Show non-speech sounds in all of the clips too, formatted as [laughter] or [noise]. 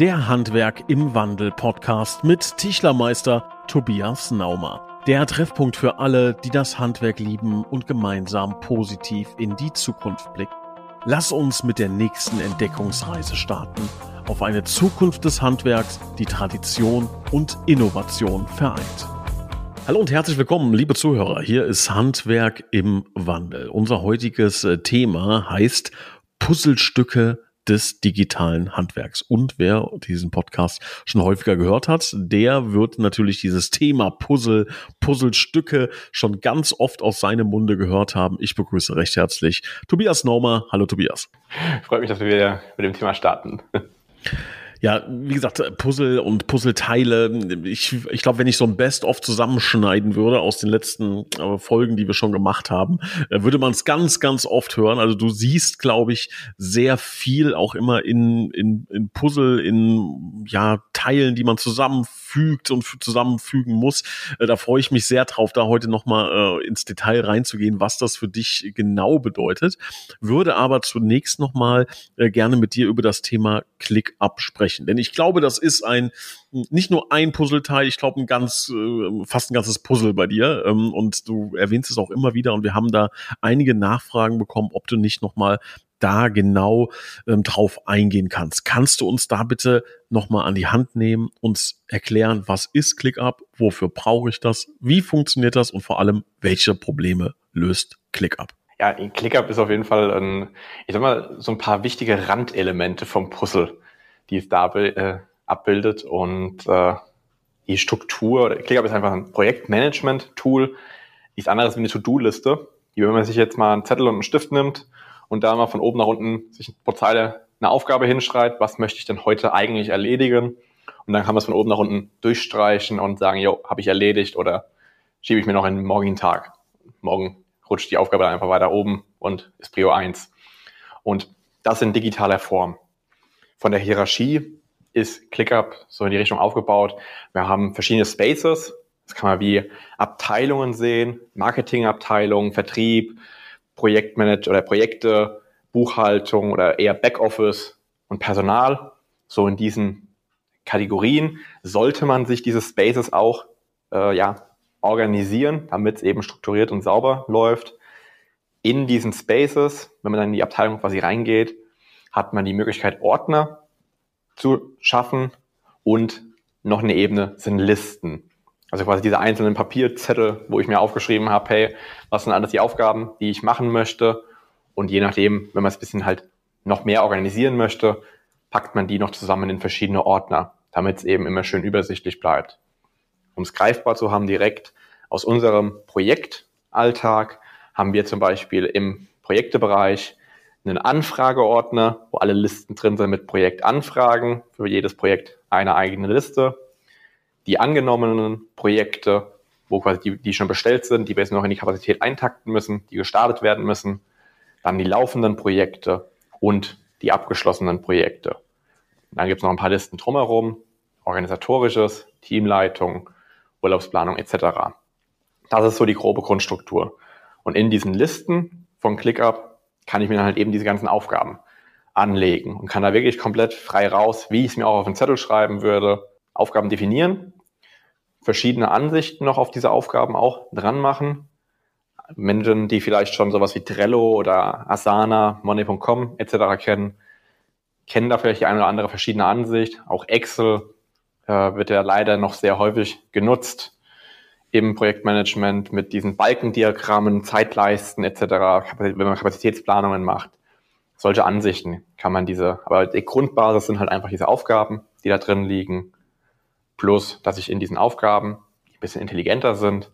Der Handwerk im Wandel Podcast mit Tischlermeister Tobias Naumer. Der Treffpunkt für alle, die das Handwerk lieben und gemeinsam positiv in die Zukunft blicken. Lass uns mit der nächsten Entdeckungsreise starten auf eine Zukunft des Handwerks, die Tradition und Innovation vereint. Hallo und herzlich willkommen, liebe Zuhörer. Hier ist Handwerk im Wandel. Unser heutiges äh, Thema heißt Puzzlestücke des digitalen Handwerks. Und wer diesen Podcast schon häufiger gehört hat, der wird natürlich dieses Thema Puzzle, Puzzlestücke schon ganz oft aus seinem Munde gehört haben. Ich begrüße recht herzlich Tobias Naumer. Hallo Tobias. Freut mich, dass wir wieder mit dem Thema starten. Ja, wie gesagt, Puzzle und Puzzleteile. Ich, ich glaube, wenn ich so ein Best-of zusammenschneiden würde aus den letzten äh, Folgen, die wir schon gemacht haben, äh, würde man es ganz, ganz oft hören. Also du siehst, glaube ich, sehr viel auch immer in, in, in Puzzle, in ja, Teilen, die man zusammenfügt und zusammenfügen muss. Äh, da freue ich mich sehr drauf, da heute nochmal äh, ins Detail reinzugehen, was das für dich genau bedeutet. Würde aber zunächst nochmal äh, gerne mit dir über das Thema Click-Up sprechen sprechen. Denn ich glaube, das ist ein nicht nur ein Puzzleteil, ich glaube ein ganz, äh, fast ein ganzes Puzzle bei dir. Ähm, und du erwähnst es auch immer wieder und wir haben da einige Nachfragen bekommen, ob du nicht nochmal da genau ähm, drauf eingehen kannst. Kannst du uns da bitte nochmal an die Hand nehmen, uns erklären, was ist ClickUp, wofür brauche ich das, wie funktioniert das und vor allem, welche Probleme löst ClickUp? Ja, ClickUp ist auf jeden Fall, ein, ich sag mal, so ein paar wichtige Randelemente vom Puzzle die es da äh, abbildet. Und äh, die Struktur, ClickUp ist einfach ein Projektmanagement-Tool, nichts anderes wie eine To-Do-Liste, die, wenn man sich jetzt mal einen Zettel und einen Stift nimmt und da mal von oben nach unten sich pro Zeile eine Aufgabe hinschreibt, was möchte ich denn heute eigentlich erledigen? Und dann kann man es von oben nach unten durchstreichen und sagen, jo, habe ich erledigt oder schiebe ich mir noch in den morgigen Tag. Morgen rutscht die Aufgabe dann einfach weiter oben und ist Prio 1. Und das in digitaler Form. Von der Hierarchie ist ClickUp so in die Richtung aufgebaut. Wir haben verschiedene Spaces. Das kann man wie Abteilungen sehen, Marketingabteilung, Vertrieb, Projektmanager oder Projekte, Buchhaltung oder eher Backoffice und Personal. So in diesen Kategorien sollte man sich diese Spaces auch äh, ja, organisieren, damit es eben strukturiert und sauber läuft. In diesen Spaces, wenn man dann in die Abteilung quasi reingeht, hat man die Möglichkeit, Ordner zu schaffen und noch eine Ebene sind Listen. Also quasi diese einzelnen Papierzettel, wo ich mir aufgeschrieben habe, hey, was sind alles die Aufgaben, die ich machen möchte? Und je nachdem, wenn man es ein bisschen halt noch mehr organisieren möchte, packt man die noch zusammen in verschiedene Ordner, damit es eben immer schön übersichtlich bleibt. Um es greifbar zu haben direkt aus unserem Projektalltag haben wir zum Beispiel im Projektebereich einen Anfrageordner, wo alle Listen drin sind mit Projektanfragen. Für jedes Projekt eine eigene Liste. Die angenommenen Projekte, wo quasi die, die schon bestellt sind, die wir jetzt noch in die Kapazität eintakten müssen, die gestartet werden müssen. Dann die laufenden Projekte und die abgeschlossenen Projekte. Dann gibt es noch ein paar Listen drumherum, organisatorisches, Teamleitung, Urlaubsplanung etc. Das ist so die grobe Grundstruktur. Und in diesen Listen von ClickUp kann ich mir dann halt eben diese ganzen Aufgaben anlegen und kann da wirklich komplett frei raus, wie ich es mir auch auf den Zettel schreiben würde, Aufgaben definieren, verschiedene Ansichten noch auf diese Aufgaben auch dran machen. Menschen, die vielleicht schon sowas wie Trello oder Asana, Money.com etc. kennen, kennen da vielleicht die eine oder andere verschiedene Ansicht. Auch Excel äh, wird ja leider noch sehr häufig genutzt im Projektmanagement mit diesen Balkendiagrammen, Zeitleisten etc., wenn man Kapazitätsplanungen macht. Solche Ansichten kann man diese, aber die Grundbasis sind halt einfach diese Aufgaben, die da drin liegen. Plus, dass ich in diesen Aufgaben, die ein bisschen intelligenter sind,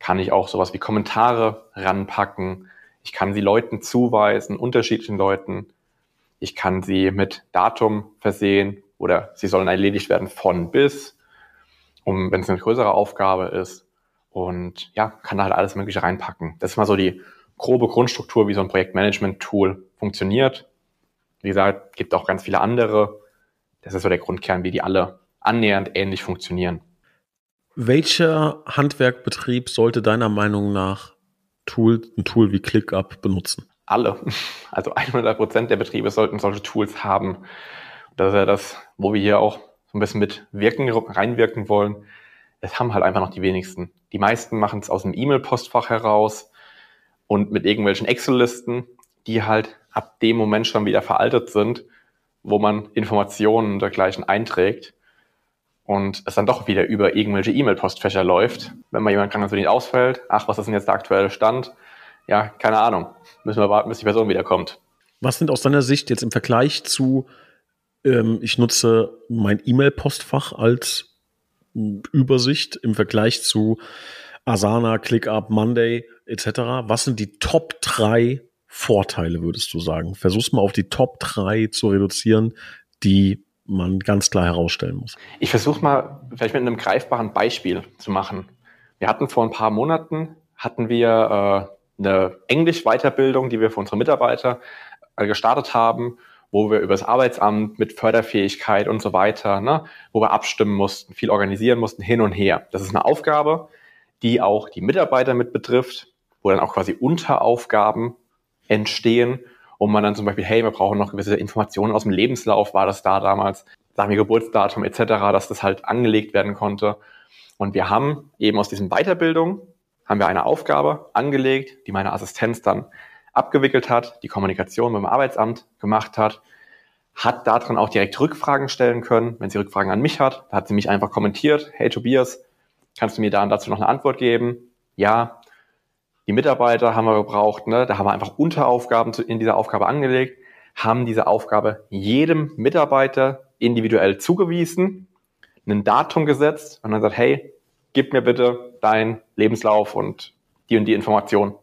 kann ich auch sowas wie Kommentare ranpacken. Ich kann sie Leuten zuweisen, unterschiedlichen Leuten. Ich kann sie mit Datum versehen oder sie sollen erledigt werden von bis um, wenn es eine größere Aufgabe ist. Und ja, kann da halt alles Mögliche reinpacken. Das ist mal so die grobe Grundstruktur, wie so ein Projektmanagement-Tool funktioniert. Wie gesagt, gibt auch ganz viele andere. Das ist so der Grundkern, wie die alle annähernd ähnlich funktionieren. Welcher Handwerkbetrieb sollte deiner Meinung nach Tool, ein Tool wie ClickUp benutzen? Alle. Also 100 Prozent der Betriebe sollten solche Tools haben. Das ist ja das, wo wir hier auch so ein bisschen mit wirken, reinwirken wollen. Es haben halt einfach noch die wenigsten. Die meisten machen es aus dem E-Mail-Postfach heraus und mit irgendwelchen Excel-Listen, die halt ab dem Moment schon wieder veraltet sind, wo man Informationen und dergleichen einträgt und es dann doch wieder über irgendwelche E-Mail-Postfächer läuft. Wenn mal jemand krankheitsbedingt ausfällt, ach, was ist denn jetzt der aktuelle Stand? Ja, keine Ahnung. Müssen wir warten, bis die Person wiederkommt. Was sind aus deiner Sicht jetzt im Vergleich zu, ähm, ich nutze mein E-Mail-Postfach als Übersicht im Vergleich zu Asana, ClickUp, Monday etc. Was sind die Top 3 Vorteile, würdest du sagen? Versuch's mal auf die Top 3 zu reduzieren, die man ganz klar herausstellen muss. Ich versuche mal vielleicht mit einem greifbaren Beispiel zu machen. Wir hatten vor ein paar Monaten hatten wir äh, eine Englisch-Weiterbildung, die wir für unsere Mitarbeiter äh, gestartet haben, wo wir über das Arbeitsamt mit Förderfähigkeit und so weiter, ne, wo wir abstimmen mussten, viel organisieren mussten, hin und her. Das ist eine Aufgabe, die auch die Mitarbeiter mit betrifft, wo dann auch quasi Unteraufgaben entstehen und man dann zum Beispiel, hey, wir brauchen noch gewisse Informationen aus dem Lebenslauf, war das da damals, sagen wir Geburtsdatum etc., dass das halt angelegt werden konnte. Und wir haben eben aus diesen Weiterbildungen, haben wir eine Aufgabe angelegt, die meine Assistenz dann abgewickelt hat, die Kommunikation mit dem Arbeitsamt gemacht hat, hat darin auch direkt Rückfragen stellen können, wenn sie Rückfragen an mich hat. Hat sie mich einfach kommentiert, hey Tobias, kannst du mir da dazu noch eine Antwort geben? Ja, die Mitarbeiter haben wir gebraucht, ne? da haben wir einfach Unteraufgaben in dieser Aufgabe angelegt, haben diese Aufgabe jedem Mitarbeiter individuell zugewiesen, ein Datum gesetzt und dann gesagt, hey, gib mir bitte deinen Lebenslauf und die und die Information,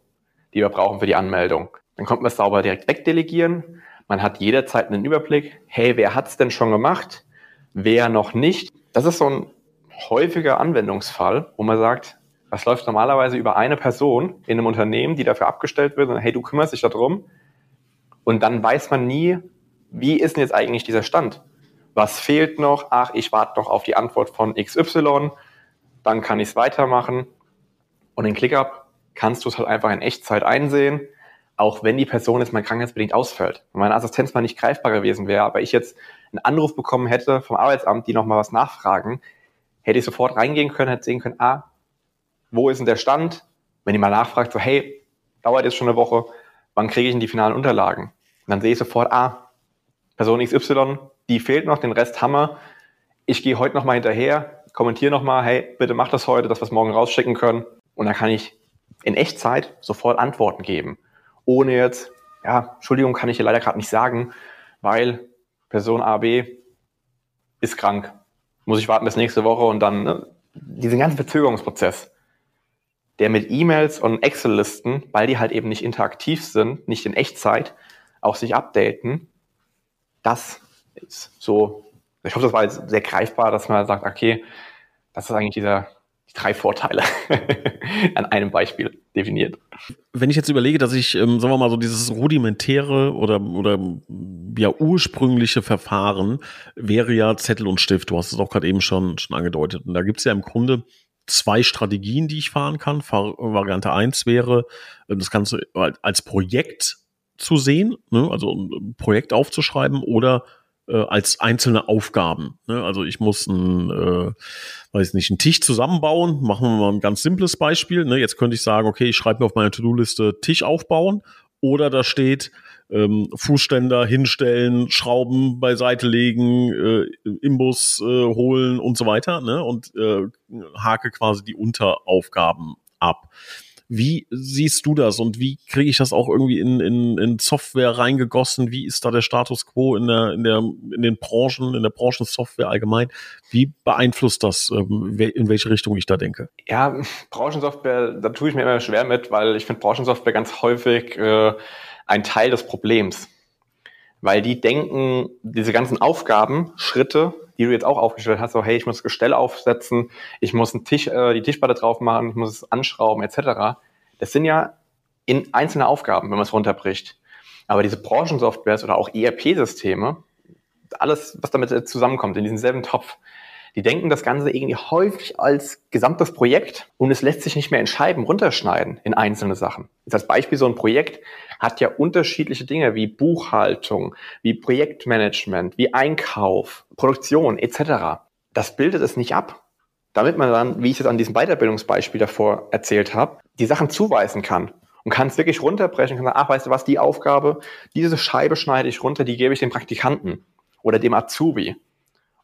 die wir brauchen für die Anmeldung. Dann kommt man es sauber direkt wegdelegieren. Man hat jederzeit einen Überblick, hey, wer hat's denn schon gemacht, wer noch nicht. Das ist so ein häufiger Anwendungsfall, wo man sagt, das läuft normalerweise über eine Person in einem Unternehmen, die dafür abgestellt wird und hey, du kümmerst dich darum. Und dann weiß man nie, wie ist denn jetzt eigentlich dieser Stand? Was fehlt noch? Ach, ich warte noch auf die Antwort von XY, dann kann ich es weitermachen. Und in ClickUp kannst du es halt einfach in Echtzeit einsehen, auch wenn die Person jetzt mal krankheitsbedingt ausfällt. Wenn meine Assistenz mal nicht greifbar gewesen wäre, aber ich jetzt einen Anruf bekommen hätte vom Arbeitsamt, die nochmal was nachfragen, hätte ich sofort reingehen können, hätte sehen können, ah, wo ist denn der Stand? Wenn ihr mal nachfragt, so, hey, dauert jetzt schon eine Woche, wann kriege ich denn die finalen Unterlagen? Und dann sehe ich sofort, ah, Person XY, die fehlt noch, den Rest haben wir. Ich gehe heute nochmal hinterher, kommentiere nochmal, hey, bitte mach das heute, dass wir es morgen rausschicken können. Und dann kann ich in Echtzeit sofort Antworten geben. Ohne jetzt, ja, Entschuldigung, kann ich hier leider gerade nicht sagen, weil Person A, B ist krank. Muss ich warten bis nächste Woche und dann ne, diesen ganzen Verzögerungsprozess der mit E-Mails und Excel-Listen, weil die halt eben nicht interaktiv sind, nicht in Echtzeit, auch sich updaten. Das ist so, ich hoffe, das war jetzt sehr greifbar, dass man sagt, okay, das ist eigentlich dieser, die drei Vorteile [laughs] an einem Beispiel definiert. Wenn ich jetzt überlege, dass ich, ähm, sagen wir mal, so dieses rudimentäre oder, oder ja ursprüngliche Verfahren wäre ja Zettel und Stift. Du hast es auch gerade eben schon, schon angedeutet. Und da gibt es ja im Grunde zwei Strategien, die ich fahren kann. Variante eins wäre, äh, das Ganze als Projekt zu sehen, ne? also ein Projekt aufzuschreiben oder äh, als einzelne Aufgaben. Ne? Also ich muss ein, äh, weiß nicht, einen Tisch zusammenbauen. Machen wir mal ein ganz simples Beispiel. Ne? Jetzt könnte ich sagen, okay, ich schreibe mir auf meine To-Do-Liste Tisch aufbauen oder da steht ähm, Fußständer hinstellen, Schrauben beiseite legen, äh, Imbus äh, holen und so weiter, ne? Und äh, hake quasi die Unteraufgaben ab. Wie siehst du das und wie kriege ich das auch irgendwie in, in, in Software reingegossen? Wie ist da der Status quo in der, in der, in den Branchen, in der Branchensoftware allgemein? Wie beeinflusst das, ähm, in welche Richtung ich da denke? Ja, Branchensoftware, da tue ich mir immer schwer mit, weil ich finde Branchensoftware ganz häufig äh, ein Teil des Problems. Weil die denken, diese ganzen Aufgaben, Schritte, die du jetzt auch aufgestellt hast, so hey, ich muss Gestell aufsetzen, ich muss einen Tisch, äh, die Tischplatte drauf machen, ich muss es anschrauben, etc. Das sind ja in einzelne Aufgaben, wenn man es runterbricht. Aber diese Branchensoftwares oder auch ERP-Systeme, alles, was damit zusammenkommt, in diesem selben Topf, Die denken das Ganze irgendwie häufig als gesamtes Projekt und es lässt sich nicht mehr entscheiden, runterschneiden in einzelne Sachen. Jetzt als Beispiel so ein Projekt hat ja unterschiedliche Dinge wie Buchhaltung, wie Projektmanagement, wie Einkauf, Produktion etc. Das bildet es nicht ab. Damit man dann, wie ich es an diesem Weiterbildungsbeispiel davor erzählt habe, die Sachen zuweisen kann und kann es wirklich runterbrechen, kann sagen, ach, weißt du was, die Aufgabe, diese Scheibe schneide ich runter, die gebe ich dem Praktikanten oder dem Azubi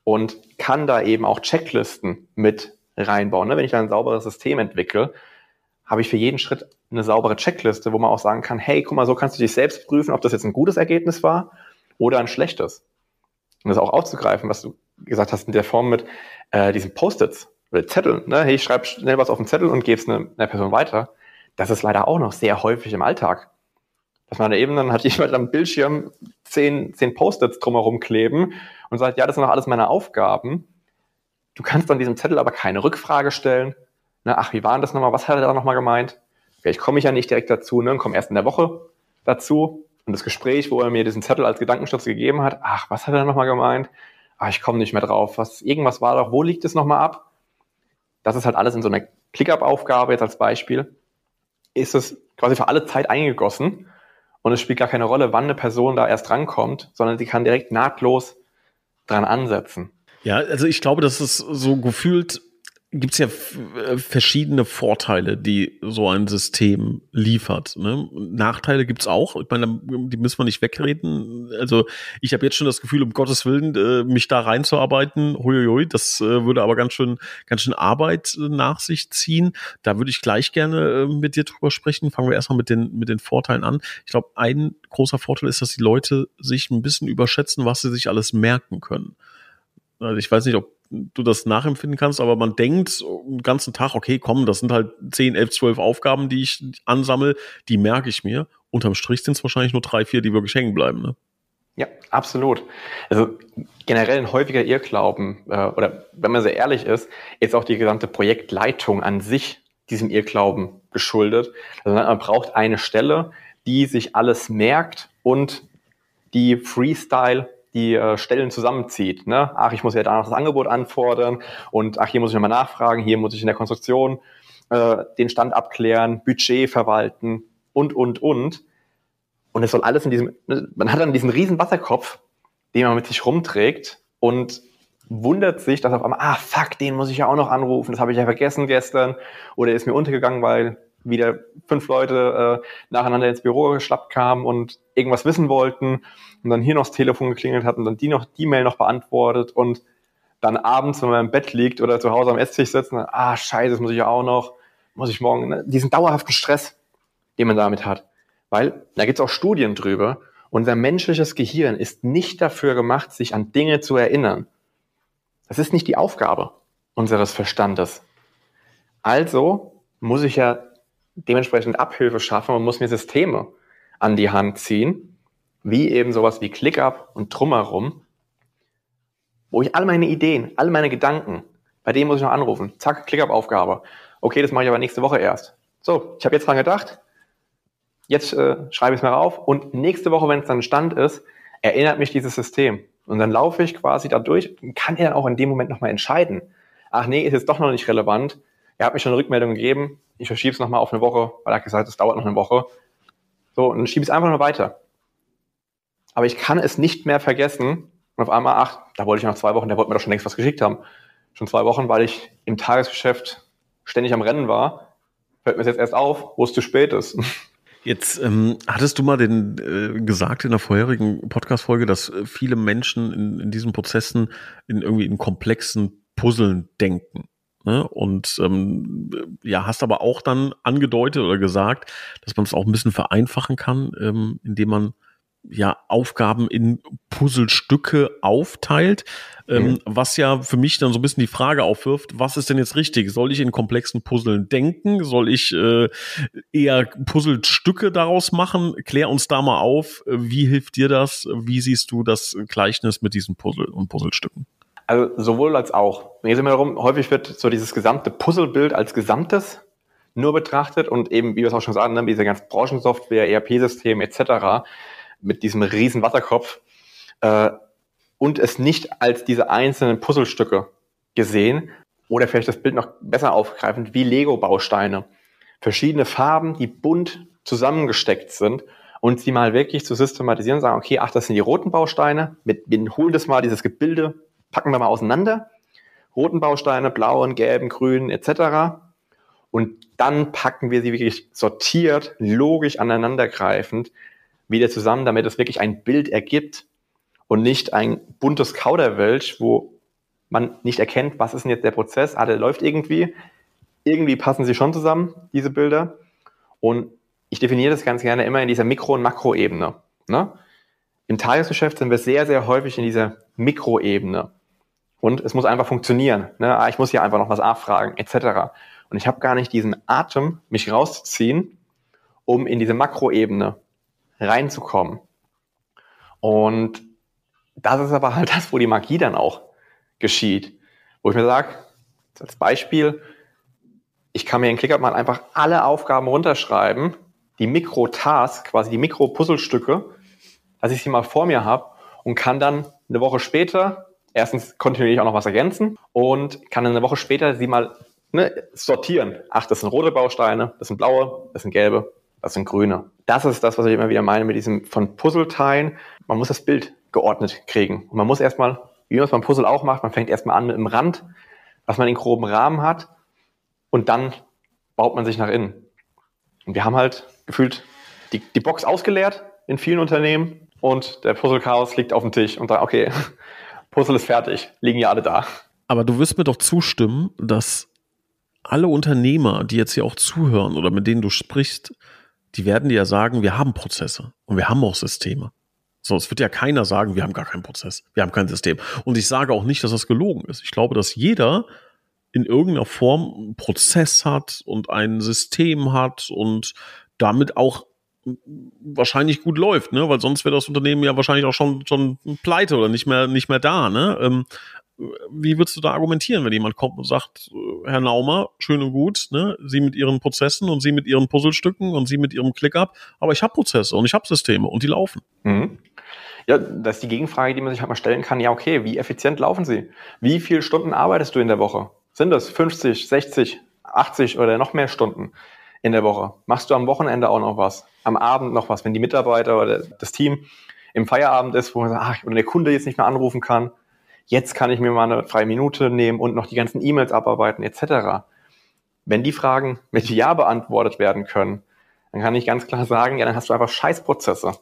und kann da eben auch Checklisten mit reinbauen. Ne? Wenn ich da ein sauberes System entwickle, habe ich für jeden Schritt eine saubere Checkliste, wo man auch sagen kann, hey, guck mal, so kannst du dich selbst prüfen, ob das jetzt ein gutes Ergebnis war oder ein schlechtes. Und das auch aufzugreifen, was du gesagt hast in der Form mit äh, diesen Post-its oder Zetteln. Ne? Hey, ich schreibe schnell was auf den Zettel und gebe es einer eine Person weiter. Das ist leider auch noch sehr häufig im Alltag. Dass man da eben dann hat [laughs] jemand am Bildschirm zehn, zehn Post-its drumherum kleben und sagt, ja, das sind noch alles meine Aufgaben. Du kannst an diesem Zettel aber keine Rückfrage stellen. Ne, ach, wie war denn das nochmal? Was hat er da nochmal gemeint? Vielleicht komme ich ja nicht direkt dazu, ne, komme erst in der Woche dazu. Und das Gespräch, wo er mir diesen Zettel als Gedankenstütze gegeben hat, ach, was hat er nochmal gemeint? Ach, ich komme nicht mehr drauf. Was, irgendwas war doch, wo liegt es nochmal ab? Das ist halt alles in so einer Clickup-Aufgabe jetzt als Beispiel. Ist es quasi für alle Zeit eingegossen und es spielt gar keine Rolle, wann eine Person da erst rankommt, sondern sie kann direkt nahtlos dran ansetzen. Ja, also ich glaube, dass es so gefühlt gibt es ja äh, verschiedene Vorteile, die so ein System liefert. Ne? Nachteile gibt's auch. Ich meine, die müssen wir nicht wegreden. Also ich habe jetzt schon das Gefühl, um Gottes Willen, äh, mich da reinzuarbeiten, huiuiui, das äh, würde aber ganz schön, ganz schön Arbeit nach sich ziehen. Da würde ich gleich gerne mit dir drüber sprechen. Fangen wir erstmal mit den, mit den Vorteilen an. Ich glaube, ein großer Vorteil ist, dass die Leute sich ein bisschen überschätzen, was sie sich alles merken können. Also ich weiß nicht, ob du das nachempfinden kannst, aber man denkt den ganzen Tag, okay, komm, das sind halt 10, 11, 12 Aufgaben, die ich ansammle, die merke ich mir. Unterm Strich sind es wahrscheinlich nur drei, vier, die wirklich hängen bleiben. Ne? Ja, absolut. Also generell ein häufiger Irrglauben, äh, oder wenn man sehr ehrlich ist, ist auch die gesamte Projektleitung an sich diesem Irrglauben geschuldet. Also man braucht eine Stelle, die sich alles merkt und die Freestyle die äh, Stellen zusammenzieht. Ne? Ach, ich muss ja da noch das Angebot anfordern und ach, hier muss ich nochmal nachfragen, hier muss ich in der Konstruktion äh, den Stand abklären, Budget verwalten und, und, und. Und es soll alles in diesem, ne, man hat dann diesen riesen Wasserkopf, den man mit sich rumträgt und wundert sich, dass auf einmal, ah, fuck, den muss ich ja auch noch anrufen, das habe ich ja vergessen gestern oder ist mir untergegangen, weil wieder fünf Leute äh, nacheinander ins Büro geschlappt kamen und irgendwas wissen wollten und dann hier noch das Telefon geklingelt hat und dann die noch die Mail noch beantwortet und dann abends, wenn man im Bett liegt oder zu Hause am Esstisch sitzt, dann, ah scheiße, das muss ich auch noch, muss ich morgen, ne? diesen dauerhaften Stress, den man damit hat. Weil da gibt es auch Studien drüber, unser menschliches Gehirn ist nicht dafür gemacht, sich an Dinge zu erinnern. Das ist nicht die Aufgabe unseres Verstandes. Also muss ich ja dementsprechend Abhilfe schaffen und muss mir Systeme an die Hand ziehen, wie eben sowas wie ClickUp und drumherum, wo ich all meine Ideen, all meine Gedanken, bei denen muss ich noch anrufen. Zack, ClickUp-Aufgabe. Okay, das mache ich aber nächste Woche erst. So, ich habe jetzt dran gedacht, jetzt äh, schreibe ich es mir rauf und nächste Woche, wenn es dann Stand ist, erinnert mich dieses System. Und dann laufe ich quasi da durch und kann dann auch in dem Moment nochmal entscheiden. Ach nee, ist jetzt doch noch nicht relevant. Er hat mir schon eine Rückmeldung gegeben, ich verschiebe es nochmal auf eine Woche, weil er hat gesagt, es dauert noch eine Woche. So, und dann schiebe ich es einfach nur weiter. Aber ich kann es nicht mehr vergessen. Und auf einmal, ach, da wollte ich noch zwei Wochen, der wollte mir doch schon längst was geschickt haben. Schon zwei Wochen, weil ich im Tagesgeschäft ständig am Rennen war. Fällt mir jetzt erst auf, wo es zu spät ist. [laughs] Jetzt ähm, hattest du mal den äh, gesagt in der vorherigen Podcast-Folge, dass äh, viele Menschen in, in diesen Prozessen in irgendwie in komplexen Puzzeln denken. Ne? Und ähm, ja, hast aber auch dann angedeutet oder gesagt, dass man es auch ein bisschen vereinfachen kann, ähm, indem man ja Aufgaben in Puzzlestücke aufteilt, ähm, mhm. was ja für mich dann so ein bisschen die Frage aufwirft, was ist denn jetzt richtig? Soll ich in komplexen Puzzeln denken? Soll ich äh, eher Puzzlestücke daraus machen? Klär uns da mal auf. Wie hilft dir das? Wie siehst du das Gleichnis mit diesen Puzzle und Puzzlestücken? Also sowohl als auch. Geht es immer darum, häufig wird so dieses gesamte Puzzlebild als Gesamtes nur betrachtet und eben, wie wir es auch schon sagen, ne, diese ganzen Branchensoftware, ERP-System etc. mit diesem riesen Wasserkopf äh, und es nicht als diese einzelnen Puzzlestücke gesehen oder vielleicht das Bild noch besser aufgreifend wie Lego-Bausteine. Verschiedene Farben, die bunt zusammengesteckt sind und sie mal wirklich zu systematisieren sagen, okay, ach, das sind die roten Bausteine, mit, wir holen das mal, dieses Gebilde, packen wir mal auseinander. Roten Bausteine, blauen, gelben, grünen etc. Und dann packen wir sie wirklich sortiert, logisch aneinandergreifend wieder zusammen, damit es wirklich ein Bild ergibt und nicht ein buntes Kauderwelsch, wo man nicht erkennt, was ist denn jetzt der Prozess. Ah, der läuft irgendwie. Irgendwie passen sie schon zusammen, diese Bilder. Und ich definiere das ganz gerne immer in dieser Mikro- und Makroebene. Ne? Im Tagesgeschäft sind wir sehr, sehr häufig in dieser Mikroebene. Und es muss einfach funktionieren. Ne? Ah, ich muss hier einfach noch was nachfragen, etc. Und ich habe gar nicht diesen Atem, mich rauszuziehen, um in diese Makroebene reinzukommen. Und das ist aber halt [laughs] das, wo die Magie dann auch geschieht. Wo ich mir sage, als Beispiel, ich kann mir in ClickUp mal einfach alle Aufgaben runterschreiben, die Mikro-Task, quasi die Mikro-Puzzlestücke, dass ich sie mal vor mir habe und kann dann eine Woche später erstens kontinuierlich auch noch was ergänzen und kann eine Woche später sie mal ne, sortieren. Ach, das sind rote Bausteine, das sind blaue, das sind gelbe, das sind grüne. Das ist das, was ich immer wieder meine mit diesem von Puzzleteilen. Man muss das Bild geordnet kriegen. Und man muss erstmal, wie man es beim Puzzle auch macht, man fängt erstmal an mit dem Rand, was man den groben Rahmen hat und dann baut man sich nach innen. Und wir haben halt gefühlt die, die Box ausgeleert in vielen Unternehmen und der Puzzle-Chaos liegt auf dem Tisch und da, okay, Puzzle ist fertig, liegen ja alle da. Aber du wirst mir doch zustimmen, dass alle Unternehmer, die jetzt hier auch zuhören oder mit denen du sprichst, die werden dir ja sagen, wir haben Prozesse und wir haben auch Systeme. So, es wird ja keiner sagen, wir haben gar keinen Prozess, wir haben kein System. Und ich sage auch nicht, dass das gelogen ist. Ich glaube, dass jeder in irgendeiner Form einen Prozess hat und ein System hat und damit auch wahrscheinlich gut läuft, ne? Weil sonst wäre das Unternehmen ja wahrscheinlich auch schon schon pleite oder nicht mehr nicht mehr da, ne? Ähm, wie würdest du da argumentieren, wenn jemand kommt und sagt, äh, Herr Naumer, schön und gut, ne? Sie mit Ihren Prozessen und Sie mit Ihren Puzzlestücken und Sie mit Ihrem ClickUp, aber ich habe Prozesse und ich habe Systeme und die laufen. Mhm. Ja, das ist die Gegenfrage, die man sich halt mal stellen kann. Ja, okay, wie effizient laufen sie? Wie viele Stunden arbeitest du in der Woche? Sind das 50, 60, 80 oder noch mehr Stunden in der Woche? Machst du am Wochenende auch noch was? Am Abend noch was, wenn die Mitarbeiter oder das Team im Feierabend ist, wo man sagt, ach, wenn der Kunde jetzt nicht mehr anrufen kann, jetzt kann ich mir mal eine freie Minute nehmen und noch die ganzen E-Mails abarbeiten, etc. Wenn die Fragen mit Ja beantwortet werden können, dann kann ich ganz klar sagen, ja, dann hast du einfach Scheißprozesse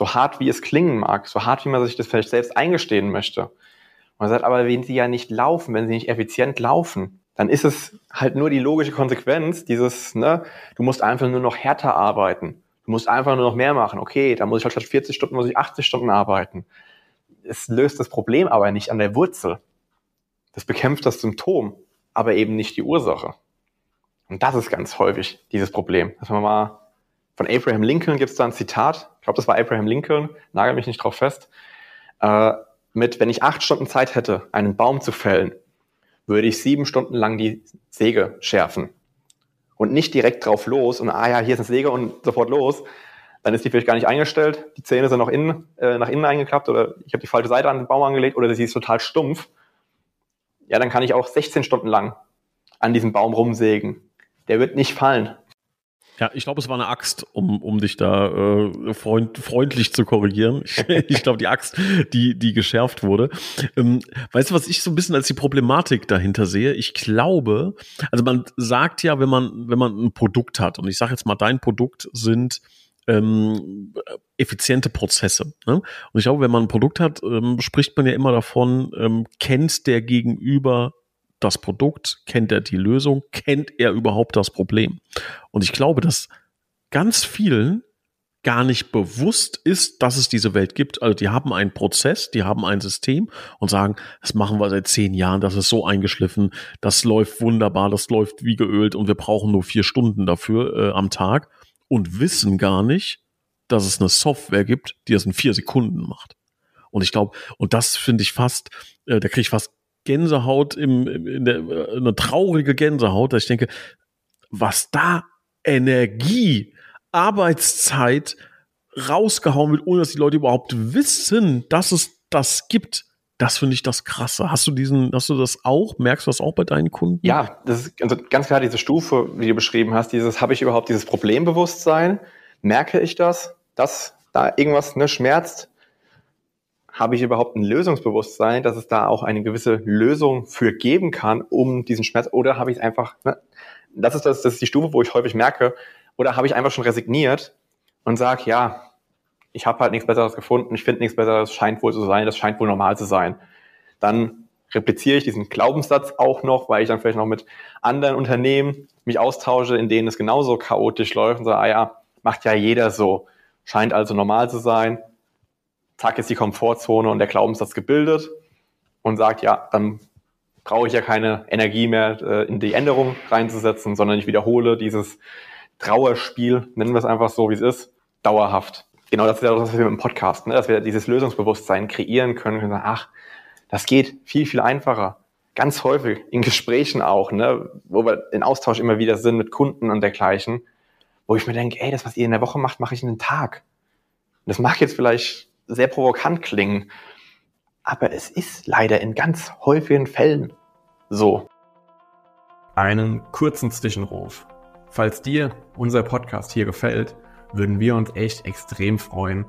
so hart wie es klingen mag, so hart wie man sich das vielleicht selbst eingestehen möchte. Und man sagt, aber wenn sie ja nicht laufen, wenn sie nicht effizient laufen, dann ist es halt nur die logische Konsequenz dieses, ne, du musst einfach nur noch härter arbeiten. Du musst einfach nur noch mehr machen. Okay, dann muss ich halt statt 40 Stunden, muss ich 80 Stunden arbeiten. Es löst das Problem aber nicht an der Wurzel. Das bekämpft das Symptom, aber eben nicht die Ursache. Und das ist ganz häufig dieses Problem, dass man mal von Abraham Lincoln gibt es da ein Zitat, ich glaube, das war Abraham Lincoln, nagel mich nicht drauf fest, äh, mit, wenn ich acht Stunden Zeit hätte, einen Baum zu fällen, würde ich sieben Stunden lang die Säge schärfen. Und nicht direkt drauf los und, ah ja, hier ist eine Säge und sofort los. Dann ist die vielleicht gar nicht eingestellt, die Zähne sind noch innen, äh, nach innen eingeklappt oder ich habe die falsche Seite an den Baum angelegt oder sie ist total stumpf. Ja, dann kann ich auch 16 Stunden lang an diesem Baum rumsägen. Der wird nicht fallen. Ja, ich glaube, es war eine Axt, um, um dich da äh, freund, freundlich zu korrigieren. Ich, [laughs] ich glaube, die Axt, die, die geschärft wurde. Ähm, weißt du, was ich so ein bisschen als die Problematik dahinter sehe? Ich glaube, also man sagt ja, wenn man, wenn man ein Produkt hat, und ich sage jetzt mal, dein Produkt sind ähm, effiziente Prozesse. Ne? Und ich glaube, wenn man ein Produkt hat, ähm, spricht man ja immer davon, ähm, kennt der Gegenüber das Produkt, kennt er die Lösung, kennt er überhaupt das Problem. Und ich glaube, dass ganz vielen gar nicht bewusst ist, dass es diese Welt gibt. Also die haben einen Prozess, die haben ein System und sagen, das machen wir seit zehn Jahren, das ist so eingeschliffen, das läuft wunderbar, das läuft wie geölt und wir brauchen nur vier Stunden dafür äh, am Tag und wissen gar nicht, dass es eine Software gibt, die es in vier Sekunden macht. Und ich glaube, und das finde ich fast, äh, da kriege ich fast Gänsehaut im, in der, eine traurige Gänsehaut, dass ich denke, was da Energie, Arbeitszeit rausgehauen wird, ohne dass die Leute überhaupt wissen, dass es das gibt. Das finde ich das Krasse. Hast du diesen, hast du das auch? Merkst du das auch bei deinen Kunden? Ja, das ist also ganz klar diese Stufe, wie du beschrieben hast. Dieses, habe ich überhaupt dieses Problembewusstsein? Merke ich das, dass da irgendwas ne, schmerzt? Habe ich überhaupt ein Lösungsbewusstsein, dass es da auch eine gewisse Lösung für geben kann, um diesen Schmerz? Oder habe ich es einfach, ne, das ist das, das ist die Stufe, wo ich häufig merke, oder habe ich einfach schon resigniert und sage, ja, ich habe halt nichts Besseres gefunden, ich finde nichts Besseres, scheint wohl zu sein, das scheint wohl normal zu sein. Dann repliziere ich diesen Glaubenssatz auch noch, weil ich dann vielleicht noch mit anderen Unternehmen mich austausche, in denen es genauso chaotisch läuft und sage, ah ja, macht ja jeder so, scheint also normal zu sein. Zack ist die Komfortzone und der Glaubenssatz gebildet und sagt, ja, dann brauche ich ja keine Energie mehr äh, in die Änderung reinzusetzen, sondern ich wiederhole dieses Trauerspiel, nennen wir es einfach so, wie es ist, dauerhaft genau das ist ja das, was wir mit dem Podcast, ne? dass wir dieses Lösungsbewusstsein kreieren können und sagen, ach, das geht viel, viel einfacher. Ganz häufig in Gesprächen auch, ne? wo wir in Austausch immer wieder sind mit Kunden und dergleichen, wo ich mir denke, ey, das, was ihr in der Woche macht, mache ich in einem Tag. das mag jetzt vielleicht sehr provokant klingen, aber es ist leider in ganz häufigen Fällen so. Einen kurzen Zwischenruf. Falls dir unser Podcast hier gefällt, würden wir uns echt extrem freuen,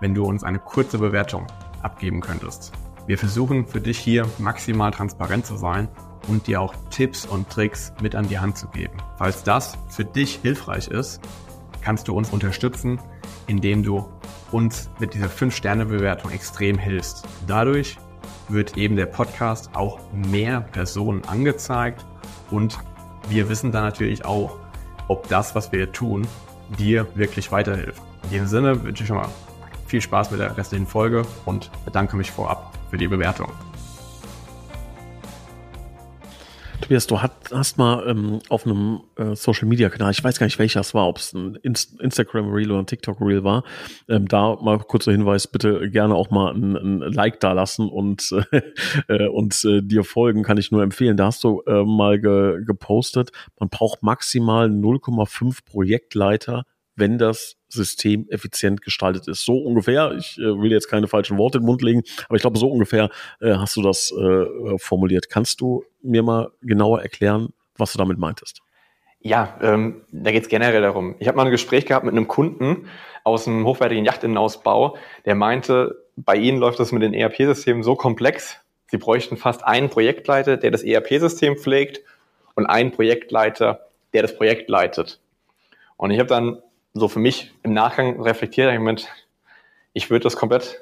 wenn du uns eine kurze Bewertung abgeben könntest. Wir versuchen für dich hier maximal transparent zu sein und dir auch Tipps und Tricks mit an die Hand zu geben. Falls das für dich hilfreich ist, kannst du uns unterstützen, indem du uns mit dieser 5-Sterne-Bewertung extrem hilfst. Dadurch wird eben der Podcast auch mehr Personen angezeigt und wir wissen dann natürlich auch, ob das, was wir tun, dir wirklich weiterhilft. In diesem Sinne wünsche ich schon mal viel Spaß mit der restlichen Folge und bedanke mich vorab für die Bewertung. Tobias, du hast, hast mal ähm, auf einem äh, Social Media Kanal, ich weiß gar nicht welcher es war, ob es ein Inst Instagram Reel oder ein TikTok Reel war, ähm, da mal kurzer Hinweis, bitte gerne auch mal ein, ein Like da lassen und [laughs] äh, und äh, dir folgen, kann ich nur empfehlen. Da hast du äh, mal ge gepostet, man braucht maximal 0,5 Projektleiter, wenn das System effizient gestaltet ist. So ungefähr, ich äh, will jetzt keine falschen Worte in den Mund legen, aber ich glaube, so ungefähr äh, hast du das äh, formuliert. Kannst du mir mal genauer erklären, was du damit meintest? Ja, ähm, da geht es generell darum. Ich habe mal ein Gespräch gehabt mit einem Kunden aus einem hochwertigen Yachtinnenausbau, der meinte, bei ihnen läuft das mit den ERP-Systemen so komplex, sie bräuchten fast einen Projektleiter, der das ERP-System pflegt und einen Projektleiter, der das Projekt leitet. Und ich habe dann so für mich im Nachgang reflektiert, ich, ich würde das komplett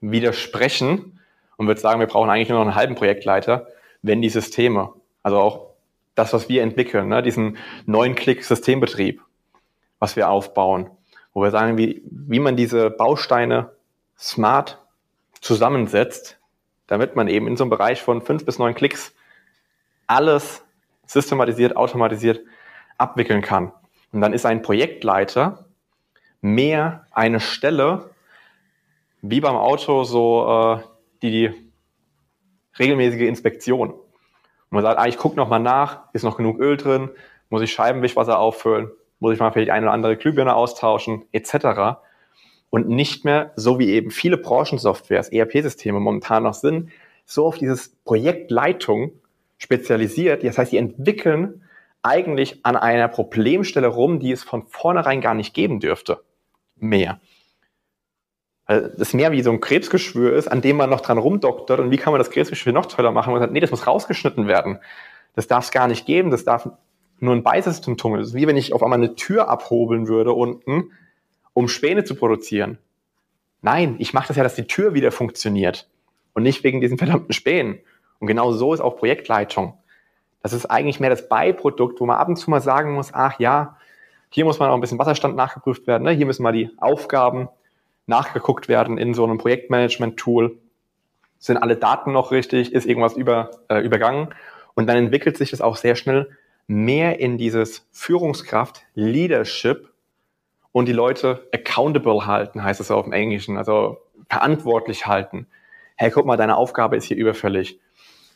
widersprechen und würde sagen, wir brauchen eigentlich nur noch einen halben Projektleiter, wenn die Systeme, also auch das, was wir entwickeln, ne, diesen neuen Klick-Systembetrieb, was wir aufbauen, wo wir sagen, wie, wie man diese Bausteine smart zusammensetzt, damit man eben in so einem Bereich von fünf bis neun Klicks alles systematisiert, automatisiert abwickeln kann. Und dann ist ein Projektleiter mehr eine Stelle, wie beim Auto, so äh, die, die regelmäßige Inspektion. Und man sagt, ah, ich gucke nochmal nach, ist noch genug Öl drin, muss ich Scheibenwischwasser auffüllen, muss ich mal vielleicht eine oder andere Glühbirne austauschen, etc. Und nicht mehr, so wie eben viele Branchensoftwares, ERP-Systeme momentan noch sind, so auf dieses Projektleitung spezialisiert. Das heißt, die entwickeln eigentlich an einer Problemstelle rum, die es von vornherein gar nicht geben dürfte. Mehr. Weil das mehr wie so ein Krebsgeschwür ist, an dem man noch dran rumdoktert und wie kann man das Krebsgeschwür noch toller machen? Und sagt, nee, das muss rausgeschnitten werden. Das darf es gar nicht geben, das darf nur ein Beisystemtunnel. Das ist wie wenn ich auf einmal eine Tür abhobeln würde unten, um Späne zu produzieren. Nein, ich mache das ja, dass die Tür wieder funktioniert und nicht wegen diesen verdammten Spänen. Und genau so ist auch Projektleitung. Das ist eigentlich mehr das Beiprodukt, wo man ab und zu mal sagen muss, ach ja, hier muss mal auch ein bisschen Wasserstand nachgeprüft werden, ne? hier müssen mal die Aufgaben nachgeguckt werden in so einem Projektmanagement-Tool. Sind alle Daten noch richtig? Ist irgendwas über, äh, übergangen? Und dann entwickelt sich das auch sehr schnell mehr in dieses Führungskraft, Leadership und die Leute accountable halten, heißt es auf dem Englischen, also verantwortlich halten. Hey, guck mal, deine Aufgabe ist hier überfällig.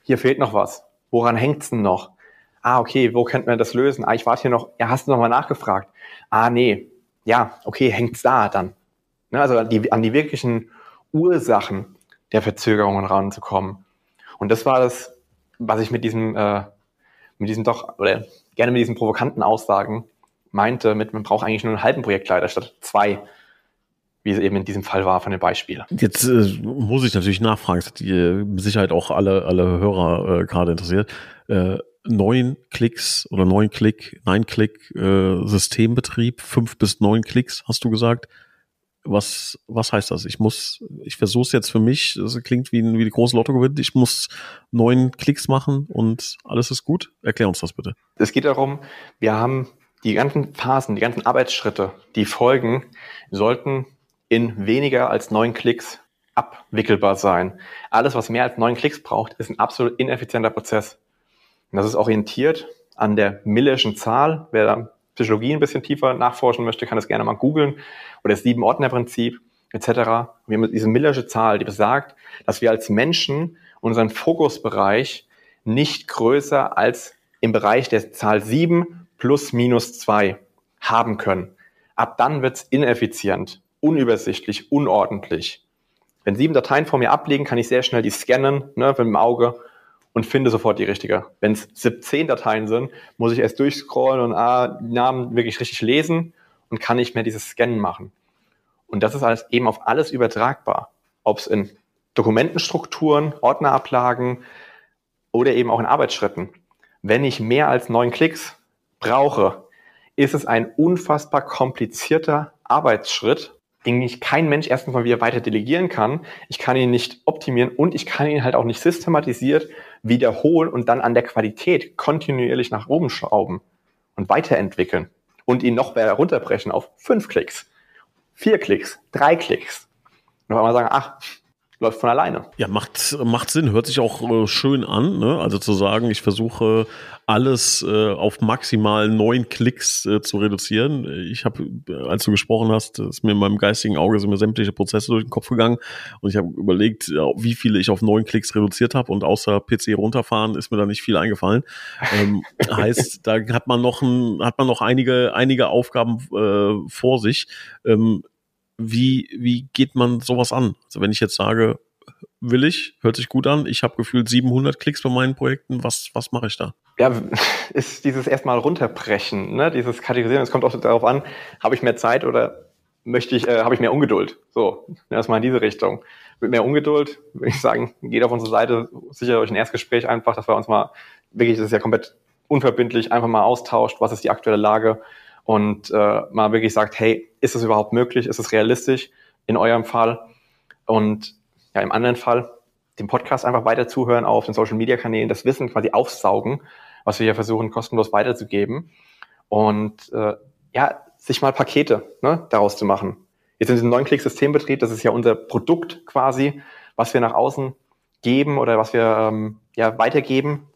Hier fehlt noch was. Woran hängt's denn noch? Ah, okay, wo könnte man das lösen? Ah, ich warte hier noch, ja, hast du noch mal nachgefragt? Ah, nee, ja, okay, hängt's da dann. Ne, also die, an die wirklichen Ursachen der Verzögerungen ranzukommen. Und das war das, was ich mit diesem, äh, mit diesem doch, oder gerne mit diesen provokanten Aussagen meinte, mit man braucht eigentlich nur einen halben Projektleiter statt zwei, wie es eben in diesem Fall war von dem Beispiel. Jetzt äh, muss ich natürlich nachfragen, das hat die äh, Sicherheit auch alle, alle Hörer äh, gerade interessiert. Äh, neun Klicks oder neun Klick, neun Klick äh, Systembetrieb, fünf bis neun Klicks, hast du gesagt. Was, was heißt das? Ich muss, ich versuche es jetzt für mich, das klingt wie, wie die große Lotto gewinnt, ich muss neun Klicks machen und alles ist gut. Erklär uns das bitte. Es geht darum, wir haben die ganzen Phasen, die ganzen Arbeitsschritte, die folgen, sollten in weniger als neun Klicks abwickelbar sein. Alles, was mehr als neun Klicks braucht, ist ein absolut ineffizienter Prozess. Und das ist orientiert an der Millerschen Zahl. Wer da Psychologie ein bisschen tiefer nachforschen möchte, kann das gerne mal googeln. Oder das Sieben-Ordner-Prinzip etc. Wir haben diese Millersche Zahl, die besagt, dass wir als Menschen unseren Fokusbereich nicht größer als im Bereich der Zahl 7 plus minus 2 haben können. Ab dann wird's ineffizient, unübersichtlich, unordentlich. Wenn sieben Dateien vor mir abliegen, kann ich sehr schnell die scannen ne, mit dem Auge und finde sofort die richtige. Wenn es 17 Dateien sind, muss ich erst durchscrollen und ah, Namen wirklich richtig lesen und kann nicht mehr dieses Scannen machen. Und das ist alles eben auf alles übertragbar. Ob es in Dokumentenstrukturen, Ordnerablagen oder eben auch in Arbeitsschritten. Wenn ich mehr als neun Klicks brauche, ist es ein unfassbar komplizierter Arbeitsschritt, den ich kein Mensch erstens mal wieder weiter delegieren kann. Ich kann ihn nicht optimieren und ich kann ihn halt auch nicht systematisiert wiederholen und dann an der Qualität kontinuierlich nach oben schrauben und weiterentwickeln und ihn noch mehr runterbrechen auf fünf Klicks, vier Klicks, drei Klicks. Und auf einmal sagen, ach, läuft von alleine. Ja, macht, macht Sinn, hört sich auch äh, schön an. Ne? Also zu sagen, ich versuche alles äh, auf maximal neun Klicks äh, zu reduzieren. Ich habe, äh, als du gesprochen hast, ist mir in meinem geistigen Auge sind mir sämtliche Prozesse durch den Kopf gegangen und ich habe überlegt, wie viele ich auf neun Klicks reduziert habe und außer PC runterfahren ist mir da nicht viel eingefallen. Ähm, [laughs] heißt, da hat man noch ein, hat man noch einige einige Aufgaben äh, vor sich. Ähm, wie, wie geht man sowas an? Also wenn ich jetzt sage, will ich, hört sich gut an, ich habe gefühlt 700 Klicks bei meinen Projekten, was, was mache ich da? Ja, [laughs] ist dieses erstmal runterbrechen, ne? dieses Kategorisieren, es kommt auch darauf an, habe ich mehr Zeit oder möchte ich, äh, habe ich mehr Ungeduld? So, erstmal in diese Richtung. Mit mehr Ungeduld würde ich sagen, geht auf unsere Seite, sicher durch ein Erstgespräch einfach, dass wir uns mal, wirklich, das ist ja komplett unverbindlich, einfach mal austauscht, was ist die aktuelle Lage, und äh, mal wirklich sagt, hey, ist es überhaupt möglich? Ist es realistisch in eurem Fall? Und ja, im anderen Fall den Podcast einfach weiter zuhören auf den Social Media Kanälen, das Wissen quasi aufsaugen, was wir hier versuchen kostenlos weiterzugeben und äh, ja, sich mal Pakete ne, daraus zu machen. Jetzt in diesem neuen Klick-Systembetrieb, das ist ja unser Produkt quasi, was wir nach außen geben oder was wir ähm, ja weitergeben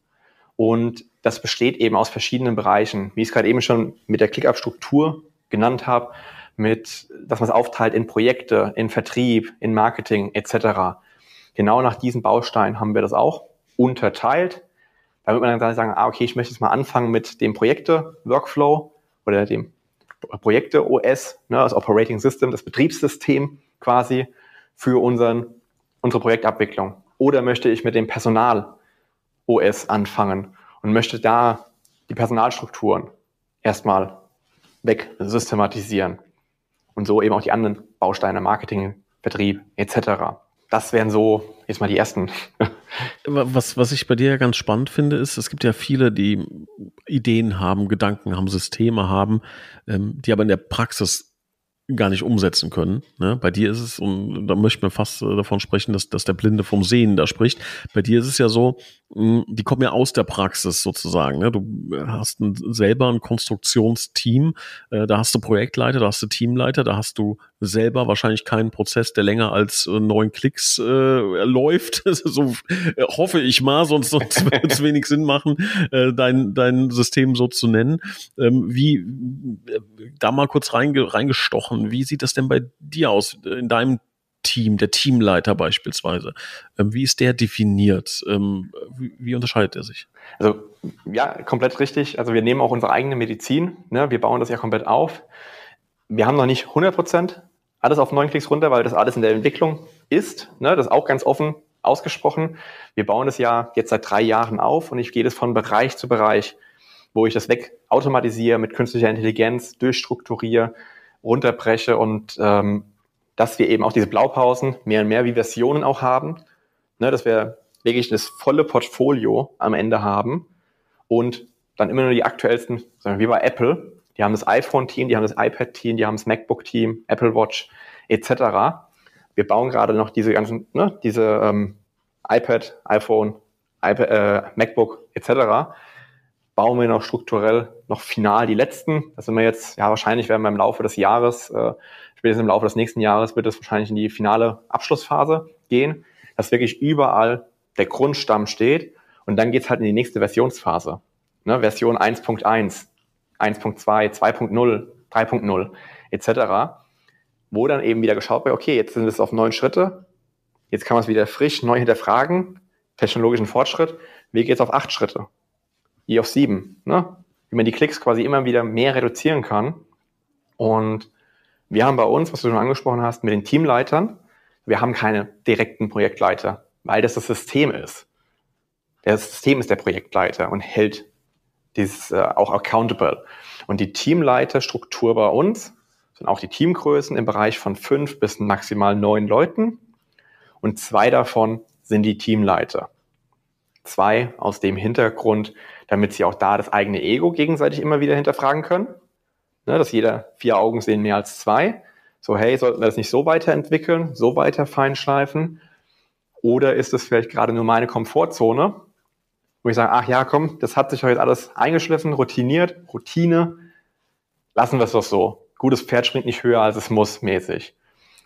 und das besteht eben aus verschiedenen Bereichen, wie ich es gerade eben schon mit der ClickUp-Struktur genannt habe, mit, dass man es aufteilt in Projekte, in Vertrieb, in Marketing etc. Genau nach diesen Bausteinen haben wir das auch unterteilt, damit man dann sagen, ah, okay, ich möchte jetzt mal anfangen mit dem Projekte-Workflow oder dem Projekte-OS, ne, das Operating System, das Betriebssystem quasi für unseren, unsere Projektabwicklung. Oder möchte ich mit dem Personal-OS anfangen und möchte da die Personalstrukturen erstmal wegsystematisieren und so eben auch die anderen Bausteine, Marketing, Vertrieb etc. Das wären so jetzt mal die ersten. [laughs] Was, was ich bei dir ganz spannend finde, ist, es gibt ja viele, die Ideen haben, Gedanken haben, Systeme haben, ähm, die aber in der Praxis gar nicht umsetzen können. Ne? Bei dir ist es, und da möchte man fast äh, davon sprechen, dass, dass der Blinde vom Sehen da spricht. Bei dir ist es ja so, hm, die kommen ja aus der Praxis sozusagen. Ne? Du hast ein, selber ein Konstruktionsteam, äh, da hast du Projektleiter, da hast du Teamleiter, da hast du selber wahrscheinlich keinen Prozess, der länger als äh, neun Klicks äh, läuft. [laughs] so äh, hoffe ich mal, sonst, sonst [laughs] wird es wenig Sinn machen, äh, dein, dein System so zu nennen. Ähm, wie äh, da mal kurz reinge, reingestochen, wie sieht das denn bei dir aus, in deinem Team, der Teamleiter beispielsweise? Ähm, wie ist der definiert? Ähm, wie, unterscheidet er sich? Also ja, komplett richtig. Also wir nehmen auch unsere eigene Medizin. Ne? Wir bauen das ja komplett auf. Wir haben noch nicht 100 Prozent alles auf neun Klicks runter, weil das alles in der Entwicklung ist, ne, das ist auch ganz offen ausgesprochen. Wir bauen das ja jetzt seit drei Jahren auf und ich gehe das von Bereich zu Bereich, wo ich das wegautomatisiere, mit künstlicher Intelligenz durchstrukturiere, runterbreche und ähm, dass wir eben auch diese Blaupausen mehr und mehr wie Versionen auch haben, ne, dass wir wirklich das volle Portfolio am Ende haben und dann immer nur die aktuellsten, sagen wir wie bei Apple, die haben das iPhone-Team, die haben das iPad-Team, die haben das MacBook-Team, Apple Watch etc. Wir bauen gerade noch diese ganzen, ne, diese ähm, iPad, iPhone, iPad, äh, MacBook etc. Bauen wir noch strukturell noch final die letzten. Das sind wir jetzt, ja wahrscheinlich werden wir im Laufe des Jahres, äh, spätestens im Laufe des nächsten Jahres wird es wahrscheinlich in die finale Abschlussphase gehen, dass wirklich überall der Grundstamm steht und dann geht's halt in die nächste Versionsphase. Ne, Version 1.1, 1.2, 2.0, 3.0 etc., wo dann eben wieder geschaut wird, okay, jetzt sind es auf neun Schritte, jetzt kann man es wieder frisch neu hinterfragen, technologischen Fortschritt, wie geht es auf acht Schritte? Je auf sieben, ne? wie man die Klicks quasi immer wieder mehr reduzieren kann. Und wir haben bei uns, was du schon angesprochen hast, mit den Teamleitern, wir haben keine direkten Projektleiter, weil das das System ist. Das System ist der Projektleiter und hält dieses äh, auch accountable. Und die Teamleiterstruktur bei uns sind auch die Teamgrößen im Bereich von fünf bis maximal neun Leuten. Und zwei davon sind die Teamleiter. Zwei aus dem Hintergrund, damit sie auch da das eigene Ego gegenseitig immer wieder hinterfragen können. Ne, dass jeder vier Augen sehen mehr als zwei. So, hey, sollten wir das nicht so weiterentwickeln, so weiter feinschleifen? Oder ist es vielleicht gerade nur meine Komfortzone, wo ich sage, ach ja, komm, das hat sich heute alles eingeschliffen, routiniert, Routine, lassen wir es doch so. Gutes Pferd springt nicht höher, als es muss, mäßig.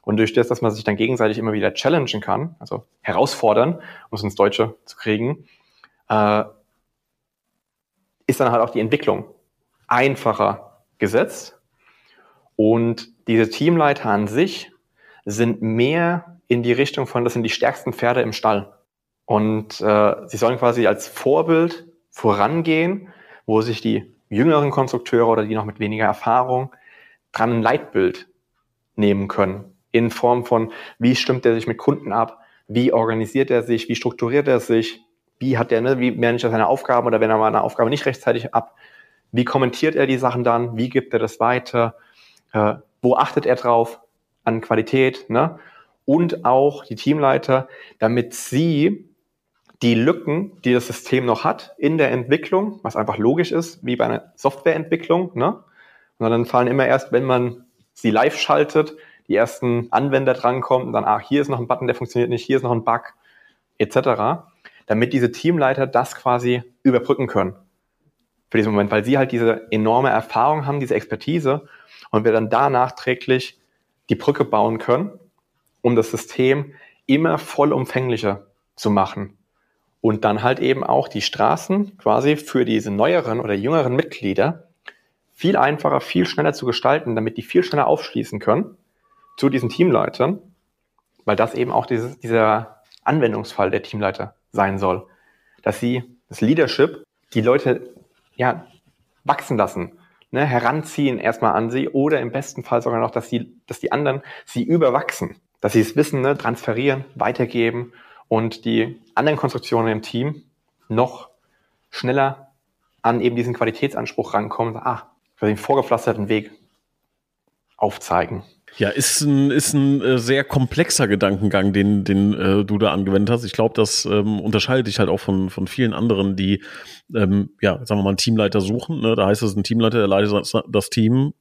Und durch das, dass man sich dann gegenseitig immer wieder challengen kann, also herausfordern, um es ins Deutsche zu kriegen, äh, ist dann halt auch die Entwicklung einfacher gesetzt. Und diese Teamleiter an sich sind mehr in die Richtung von, das sind die stärksten Pferde im Stall. Und äh, sie sollen quasi als Vorbild vorangehen, wo sich die jüngeren Konstrukteure oder die noch mit weniger Erfahrung dran ein Leitbild nehmen können. In Form von, wie stimmt er sich mit Kunden ab? Wie organisiert er sich? Wie strukturiert er sich? Wie hat er, ne, wie managt er seine Aufgaben oder wenn er mal eine Aufgabe nicht rechtzeitig ab? Wie kommentiert er die Sachen dann? Wie gibt er das weiter? Äh, wo achtet er drauf? An Qualität, ne? Und auch die Teamleiter, damit sie die Lücken, die das System noch hat in der Entwicklung, was einfach logisch ist, wie bei einer Softwareentwicklung, ne? Und dann fallen immer erst, wenn man sie live schaltet, die ersten Anwender drankommen und dann, ach, hier ist noch ein Button, der funktioniert nicht, hier ist noch ein Bug, etc., damit diese Teamleiter das quasi überbrücken können für diesen Moment, weil sie halt diese enorme Erfahrung haben, diese Expertise und wir dann da nachträglich die Brücke bauen können, um das System immer vollumfänglicher zu machen und dann halt eben auch die Straßen quasi für diese neueren oder jüngeren Mitglieder viel einfacher, viel schneller zu gestalten, damit die viel schneller aufschließen können zu diesen Teamleitern, weil das eben auch dieses, dieser Anwendungsfall der Teamleiter sein soll, dass sie das Leadership die Leute ja wachsen lassen, ne, heranziehen erstmal an sie oder im besten Fall sogar noch, dass sie, dass die anderen sie überwachsen, dass sie das Wissen ne, transferieren, weitergeben und die anderen Konstruktionen im Team noch schneller an eben diesen Qualitätsanspruch rankommen, ah, den vorgepflasterten Weg aufzeigen. Ja, ist ein, ist ein äh, sehr komplexer Gedankengang, den, den äh, du da angewendet hast. Ich glaube, das ähm, unterscheidet dich halt auch von, von vielen anderen, die, ähm, ja, sagen wir mal, einen Teamleiter suchen. Ne? Da heißt es, ein Teamleiter, der leitet das, das Team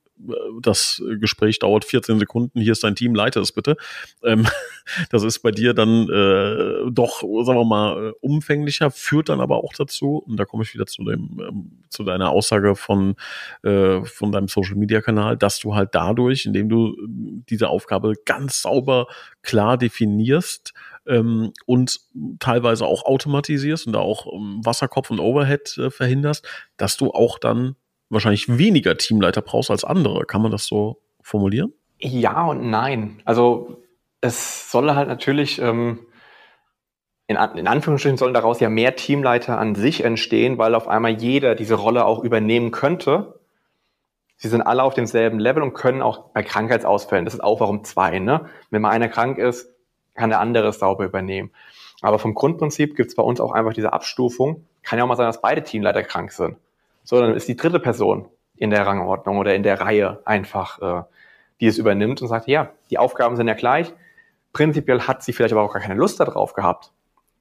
das Gespräch dauert 14 Sekunden, hier ist dein Team, leite es bitte. Ähm, [laughs] das ist bei dir dann äh, doch, sagen wir mal, umfänglicher, führt dann aber auch dazu, und da komme ich wieder zu dem, ähm, zu deiner Aussage von, äh, von deinem Social Media Kanal, dass du halt dadurch, indem du diese Aufgabe ganz sauber klar definierst, ähm, und teilweise auch automatisierst und da auch um, Wasserkopf und Overhead äh, verhinderst, dass du auch dann wahrscheinlich weniger Teamleiter brauchst als andere. Kann man das so formulieren? Ja und nein. Also es soll halt natürlich, ähm, in, in Anführungsstrichen sollen daraus ja mehr Teamleiter an sich entstehen, weil auf einmal jeder diese Rolle auch übernehmen könnte. Sie sind alle auf demselben Level und können auch bei Krankheitsausfällen, das ist auch warum zwei, ne? Wenn mal einer krank ist, kann der andere es sauber übernehmen. Aber vom Grundprinzip gibt es bei uns auch einfach diese Abstufung. Kann ja auch mal sein, dass beide Teamleiter krank sind. So, dann ist die dritte Person in der Rangordnung oder in der Reihe einfach, äh, die es übernimmt und sagt, ja, die Aufgaben sind ja gleich. Prinzipiell hat sie vielleicht aber auch gar keine Lust darauf gehabt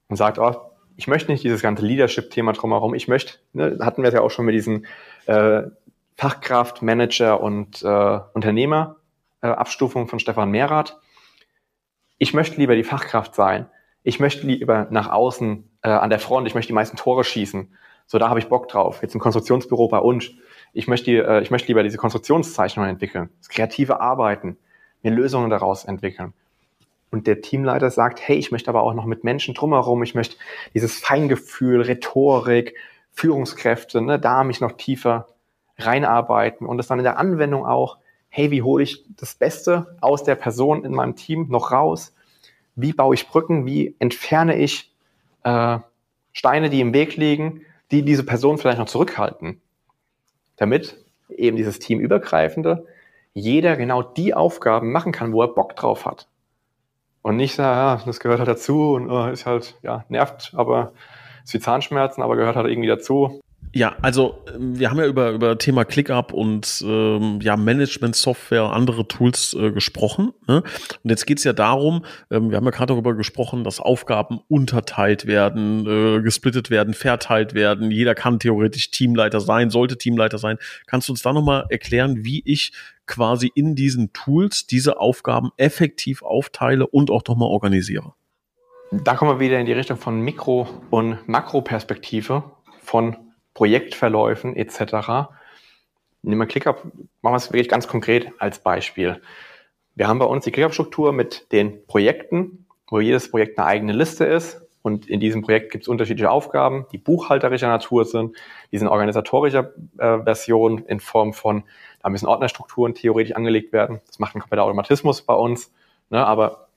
und sagt, oh, ich möchte nicht dieses ganze Leadership-Thema drumherum. Ich möchte, ne, hatten wir es ja auch schon mit diesen äh, Fachkraft, Manager und äh, Unternehmer äh, Abstufung von Stefan Mehrath. Ich möchte lieber die Fachkraft sein. Ich möchte lieber nach außen äh, an der Front. Ich möchte die meisten Tore schießen. So, da habe ich Bock drauf. Jetzt im Konstruktionsbüro bei uns. Ich möchte, äh, ich möchte lieber diese Konstruktionszeichnungen entwickeln, das kreative Arbeiten, mir Lösungen daraus entwickeln. Und der Teamleiter sagt, hey, ich möchte aber auch noch mit Menschen drumherum, ich möchte dieses Feingefühl, Rhetorik, Führungskräfte, ne, da mich noch tiefer reinarbeiten und das dann in der Anwendung auch, hey, wie hole ich das Beste aus der Person in meinem Team noch raus? Wie baue ich Brücken? Wie entferne ich äh, Steine, die im Weg liegen, die diese Person vielleicht noch zurückhalten? Damit eben dieses Teamübergreifende jeder genau die Aufgaben machen kann, wo er Bock drauf hat. Und nicht ja, das gehört halt dazu und oh, ist halt, ja, nervt, aber ist wie Zahnschmerzen, aber gehört halt irgendwie dazu. Ja, also wir haben ja über über Thema ClickUp und ähm, ja Management-Software, andere Tools äh, gesprochen. Ne? Und jetzt geht's ja darum, ähm, wir haben ja gerade darüber gesprochen, dass Aufgaben unterteilt werden, äh, gesplittet werden, verteilt werden. Jeder kann theoretisch Teamleiter sein, sollte Teamleiter sein. Kannst du uns da nochmal erklären, wie ich quasi in diesen Tools diese Aufgaben effektiv aufteile und auch doch mal organisiere? Da kommen wir wieder in die Richtung von Mikro- und Makroperspektive von Projektverläufen etc. Nehmen wir ClickUp, machen wir es wirklich ganz konkret als Beispiel. Wir haben bei uns die ClickUp-Struktur mit den Projekten, wo jedes Projekt eine eigene Liste ist. Und in diesem Projekt gibt es unterschiedliche Aufgaben, die buchhalterischer Natur sind, die sind organisatorischer äh, Version in Form von, da müssen Ordnerstrukturen theoretisch angelegt werden. Das macht ein kompletter Automatismus bei uns. Ne, aber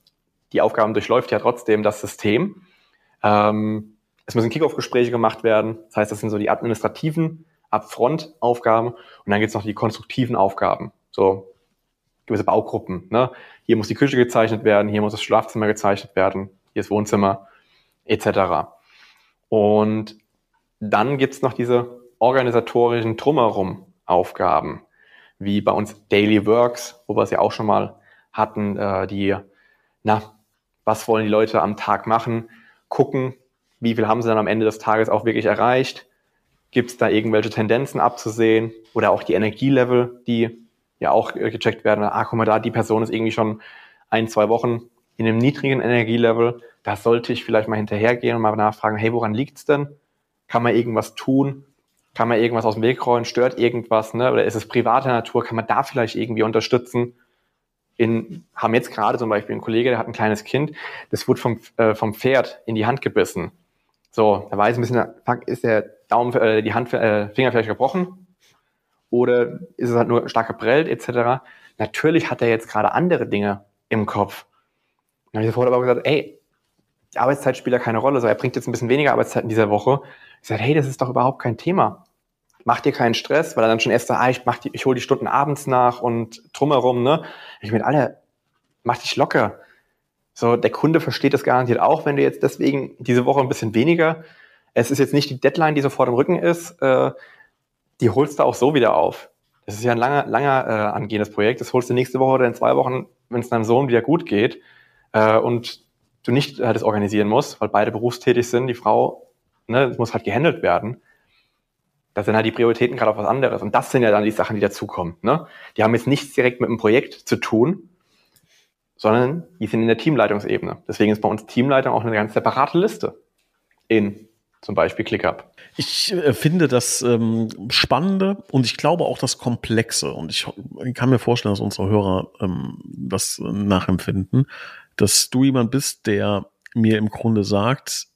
die Aufgaben durchläuft ja trotzdem das System. Ähm, es müssen Kickoff-Gespräche gemacht werden. Das heißt, das sind so die administrativen Upfront-Aufgaben. Und dann gibt es noch die konstruktiven Aufgaben. So gewisse Baugruppen. Ne? Hier muss die Küche gezeichnet werden, hier muss das Schlafzimmer gezeichnet werden, hier ist Wohnzimmer, etc. Und dann gibt es noch diese organisatorischen Drumherum Aufgaben, wie bei uns Daily Works, wo wir es ja auch schon mal hatten, äh, die, na, was wollen die Leute am Tag machen, gucken, wie viel haben sie dann am Ende des Tages auch wirklich erreicht? Gibt es da irgendwelche Tendenzen abzusehen oder auch die Energielevel, die ja auch gecheckt werden? Ah, guck mal da, die Person ist irgendwie schon ein, zwei Wochen in einem niedrigen Energielevel. Da sollte ich vielleicht mal hinterhergehen und mal nachfragen, hey, woran liegt's denn? Kann man irgendwas tun? Kann man irgendwas aus dem Weg räumen? Stört irgendwas? Ne? Oder ist es privater Natur? Kann man da vielleicht irgendwie unterstützen? In, haben jetzt gerade zum Beispiel einen Kollege, der hat ein kleines Kind, das wurde vom, äh, vom Pferd in die Hand gebissen. So, da weiß ein bisschen, fuck, ist der Daumen, äh, die Hand, äh, Finger vielleicht gebrochen? Oder ist es halt nur stark geprellt, etc. Natürlich hat er jetzt gerade andere Dinge im Kopf. Dann habe ich sofort aber gesagt, ey, Arbeitszeit spielt ja keine Rolle. So, er bringt jetzt ein bisschen weniger Arbeitszeit in dieser Woche. Ich sage, hey, das ist doch überhaupt kein Thema. Mach dir keinen Stress, weil er dann schon erst sagt, ah, ich, mach die, ich hole die Stunden abends nach und drumherum, ne? Ich mit alle, mach dich locker. So, der Kunde versteht das garantiert auch, wenn du jetzt deswegen diese Woche ein bisschen weniger. Es ist jetzt nicht die Deadline, die sofort im Rücken ist. Äh, die holst du auch so wieder auf. Das ist ja ein langer, langer äh, angehendes Projekt. Das holst du nächste Woche oder in zwei Wochen, wenn es deinem Sohn wieder gut geht äh, und du nicht äh, das organisieren musst, weil beide berufstätig sind. Die Frau, ne, das muss halt gehandelt werden. Da sind halt die Prioritäten gerade auf was anderes. Und das sind ja dann die Sachen, die dazukommen. Ne? Die haben jetzt nichts direkt mit dem Projekt zu tun, sondern die sind in der Teamleitungsebene. Deswegen ist bei uns Teamleitung auch eine ganz separate Liste in zum Beispiel ClickUp. Ich äh, finde das ähm, Spannende und ich glaube auch das Komplexe und ich, ich kann mir vorstellen, dass unsere Hörer ähm, das nachempfinden, dass du jemand bist, der mir im Grunde sagt,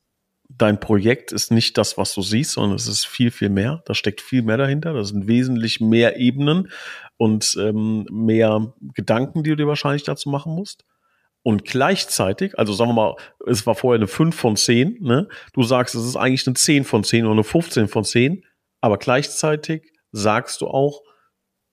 dein Projekt ist nicht das, was du siehst, sondern es ist viel, viel mehr. Da steckt viel mehr dahinter. Da sind wesentlich mehr Ebenen und ähm, mehr Gedanken, die du dir wahrscheinlich dazu machen musst. Und gleichzeitig, also sagen wir mal, es war vorher eine 5 von 10, ne? Du sagst, es ist eigentlich eine 10 von 10 oder eine 15 von 10, aber gleichzeitig sagst du auch,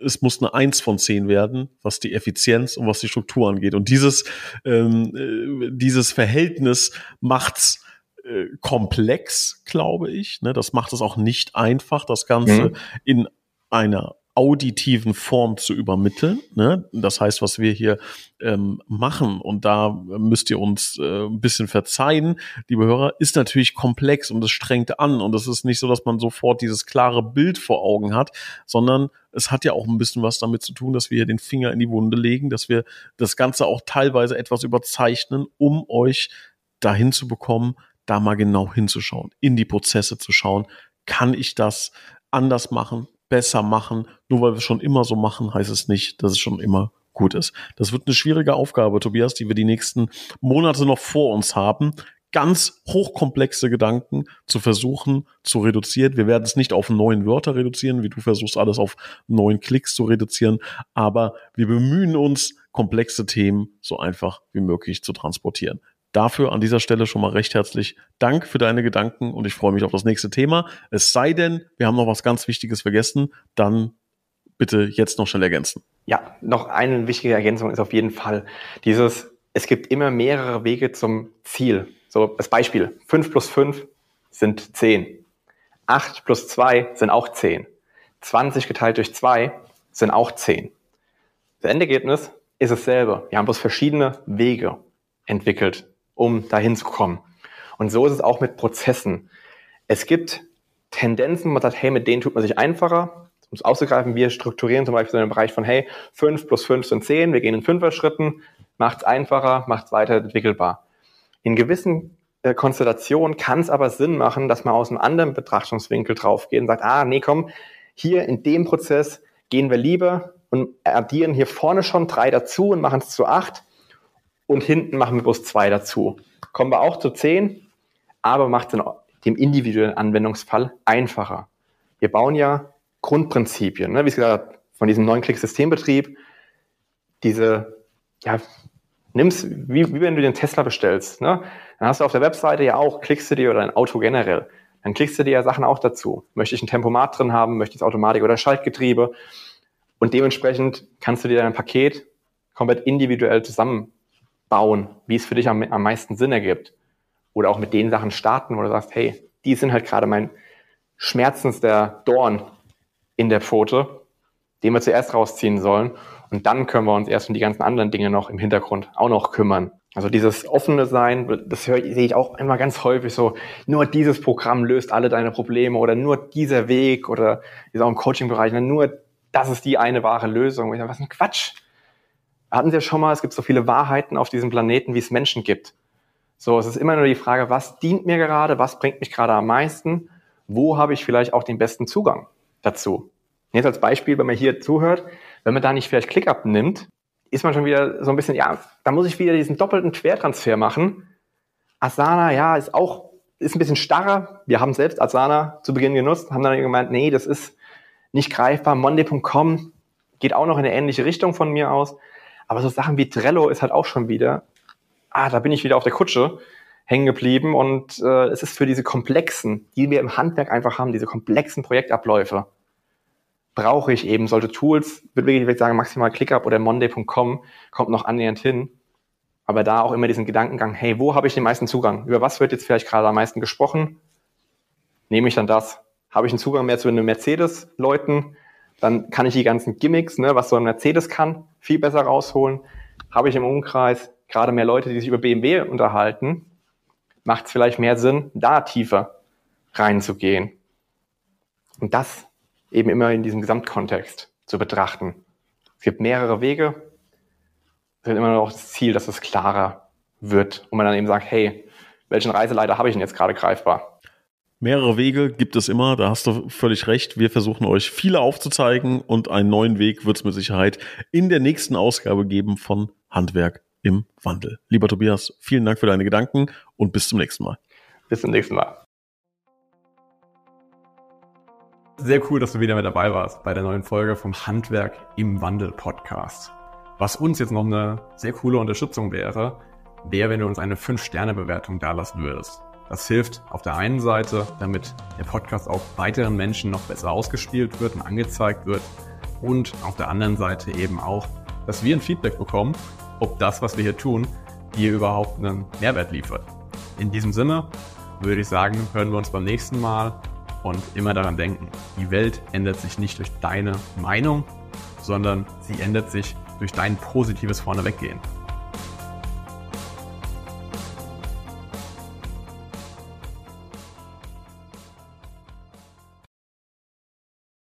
es muss eine Eins von zehn werden, was die Effizienz und was die Struktur angeht. Und dieses, ähm, äh, dieses Verhältnis macht's äh, komplex, glaube ich. Ne? Das macht es auch nicht einfach, das Ganze mhm. in einer auditiven Form zu übermitteln. Ne? Das heißt, was wir hier ähm, machen, und da müsst ihr uns äh, ein bisschen verzeihen, liebe Hörer, ist natürlich komplex und es strengt an. Und es ist nicht so, dass man sofort dieses klare Bild vor Augen hat, sondern es hat ja auch ein bisschen was damit zu tun, dass wir hier den Finger in die Wunde legen, dass wir das Ganze auch teilweise etwas überzeichnen, um euch dahin zu bekommen, da mal genau hinzuschauen, in die Prozesse zu schauen. Kann ich das anders machen? Besser machen. Nur weil wir es schon immer so machen, heißt es nicht, dass es schon immer gut ist. Das wird eine schwierige Aufgabe, Tobias, die wir die nächsten Monate noch vor uns haben. Ganz hochkomplexe Gedanken zu versuchen zu reduzieren. Wir werden es nicht auf neun Wörter reduzieren, wie du versuchst, alles auf neun Klicks zu reduzieren. Aber wir bemühen uns, komplexe Themen so einfach wie möglich zu transportieren. Dafür an dieser Stelle schon mal recht herzlich Dank für deine Gedanken und ich freue mich auf das nächste Thema. Es sei denn, wir haben noch was ganz Wichtiges vergessen, dann bitte jetzt noch schnell ergänzen. Ja, noch eine wichtige Ergänzung ist auf jeden Fall dieses, es gibt immer mehrere Wege zum Ziel. So, das Beispiel, 5 plus 5 sind 10. 8 plus 2 sind auch 10. 20 geteilt durch 2 sind auch 10. Das Endergebnis ist dasselbe. Wir haben bloß verschiedene Wege entwickelt, um dahin zu kommen. Und so ist es auch mit Prozessen. Es gibt Tendenzen, man sagt, hey, mit denen tut man sich einfacher. Um es auszugreifen, wir strukturieren zum Beispiel so einen Bereich von, hey, 5 plus 5 sind 10, wir gehen in Fünfer-Schritten, macht es einfacher, macht es weiterentwickelbar. In gewissen äh, Konstellationen kann es aber Sinn machen, dass man aus einem anderen Betrachtungswinkel drauf geht und sagt, ah, nee, komm, hier in dem Prozess gehen wir lieber und addieren hier vorne schon drei dazu und machen es zu acht und hinten machen wir bloß zwei dazu. Kommen wir auch zu zehn, aber macht es dem individuellen Anwendungsfall einfacher. Wir bauen ja Grundprinzipien, ne? wie gesagt, von diesem neuen Klick-Systembetrieb, diese, ja, nimm's, wie, wie wenn du den Tesla bestellst, ne? Dann hast du auf der Webseite ja auch, klickst du dir oder ein Auto generell, dann klickst du dir ja Sachen auch dazu. Möchte ich ein Tempomat drin haben, möchte ich Automatik oder Schaltgetriebe? Und dementsprechend kannst du dir dein Paket komplett individuell zusammen bauen, wie es für dich am, am meisten Sinn ergibt. Oder auch mit den Sachen starten, wo du sagst, hey, die sind halt gerade mein schmerzendster Dorn in der Pfote, den wir zuerst rausziehen sollen. Und dann können wir uns erst um die ganzen anderen Dinge noch im Hintergrund auch noch kümmern. Also dieses offene Sein, das höre, sehe ich auch immer ganz häufig so, nur dieses Programm löst alle deine Probleme oder nur dieser Weg oder ist auch im Coaching-Bereich, ne, nur das ist die eine wahre Lösung. Ich sage, was ein Quatsch hatten ja schon mal, es gibt so viele Wahrheiten auf diesem Planeten, wie es Menschen gibt. So, es ist immer nur die Frage, was dient mir gerade, was bringt mich gerade am meisten, wo habe ich vielleicht auch den besten Zugang dazu. Jetzt als Beispiel, wenn man hier zuhört, wenn man da nicht vielleicht ClickUp nimmt, ist man schon wieder so ein bisschen, ja, da muss ich wieder diesen doppelten Quertransfer machen. Asana, ja, ist auch, ist ein bisschen starrer. Wir haben selbst Asana zu Beginn genutzt, haben dann gemeint, nee, das ist nicht greifbar. Monday.com geht auch noch in eine ähnliche Richtung von mir aus. Aber so Sachen wie Trello ist halt auch schon wieder, ah, da bin ich wieder auf der Kutsche hängen geblieben und äh, es ist für diese komplexen, die wir im Handwerk einfach haben, diese komplexen Projektabläufe, brauche ich eben solche Tools, würde ich sagen, maximal ClickUp oder Monday.com kommt noch annähernd hin. Aber da auch immer diesen Gedankengang, hey, wo habe ich den meisten Zugang? Über was wird jetzt vielleicht gerade am meisten gesprochen? Nehme ich dann das? Habe ich einen Zugang mehr zu den Mercedes-Leuten? Dann kann ich die ganzen Gimmicks, ne, was so ein Mercedes kann, viel besser rausholen. Habe ich im Umkreis gerade mehr Leute, die sich über BMW unterhalten, macht es vielleicht mehr Sinn, da tiefer reinzugehen. Und das eben immer in diesem Gesamtkontext zu betrachten. Es gibt mehrere Wege. Es wird immer noch das Ziel, dass es klarer wird und man dann eben sagt, hey, welchen Reiseleiter habe ich denn jetzt gerade greifbar? Mehrere Wege gibt es immer, da hast du völlig recht. Wir versuchen euch viele aufzuzeigen und einen neuen Weg wird es mit Sicherheit in der nächsten Ausgabe geben von Handwerk im Wandel. Lieber Tobias, vielen Dank für deine Gedanken und bis zum nächsten Mal. Bis zum nächsten Mal. Sehr cool, dass du wieder mit dabei warst bei der neuen Folge vom Handwerk im Wandel Podcast. Was uns jetzt noch eine sehr coole Unterstützung wäre, wäre, wenn du uns eine 5-Sterne-Bewertung dalassen würdest. Das hilft auf der einen Seite, damit der Podcast auch weiteren Menschen noch besser ausgespielt wird und angezeigt wird. und auf der anderen Seite eben auch, dass wir ein Feedback bekommen, ob das, was wir hier tun, dir überhaupt einen Mehrwert liefert. In diesem Sinne würde ich sagen, hören wir uns beim nächsten Mal und immer daran denken, die Welt ändert sich nicht durch deine Meinung, sondern sie ändert sich durch dein positives Vorneweggehen.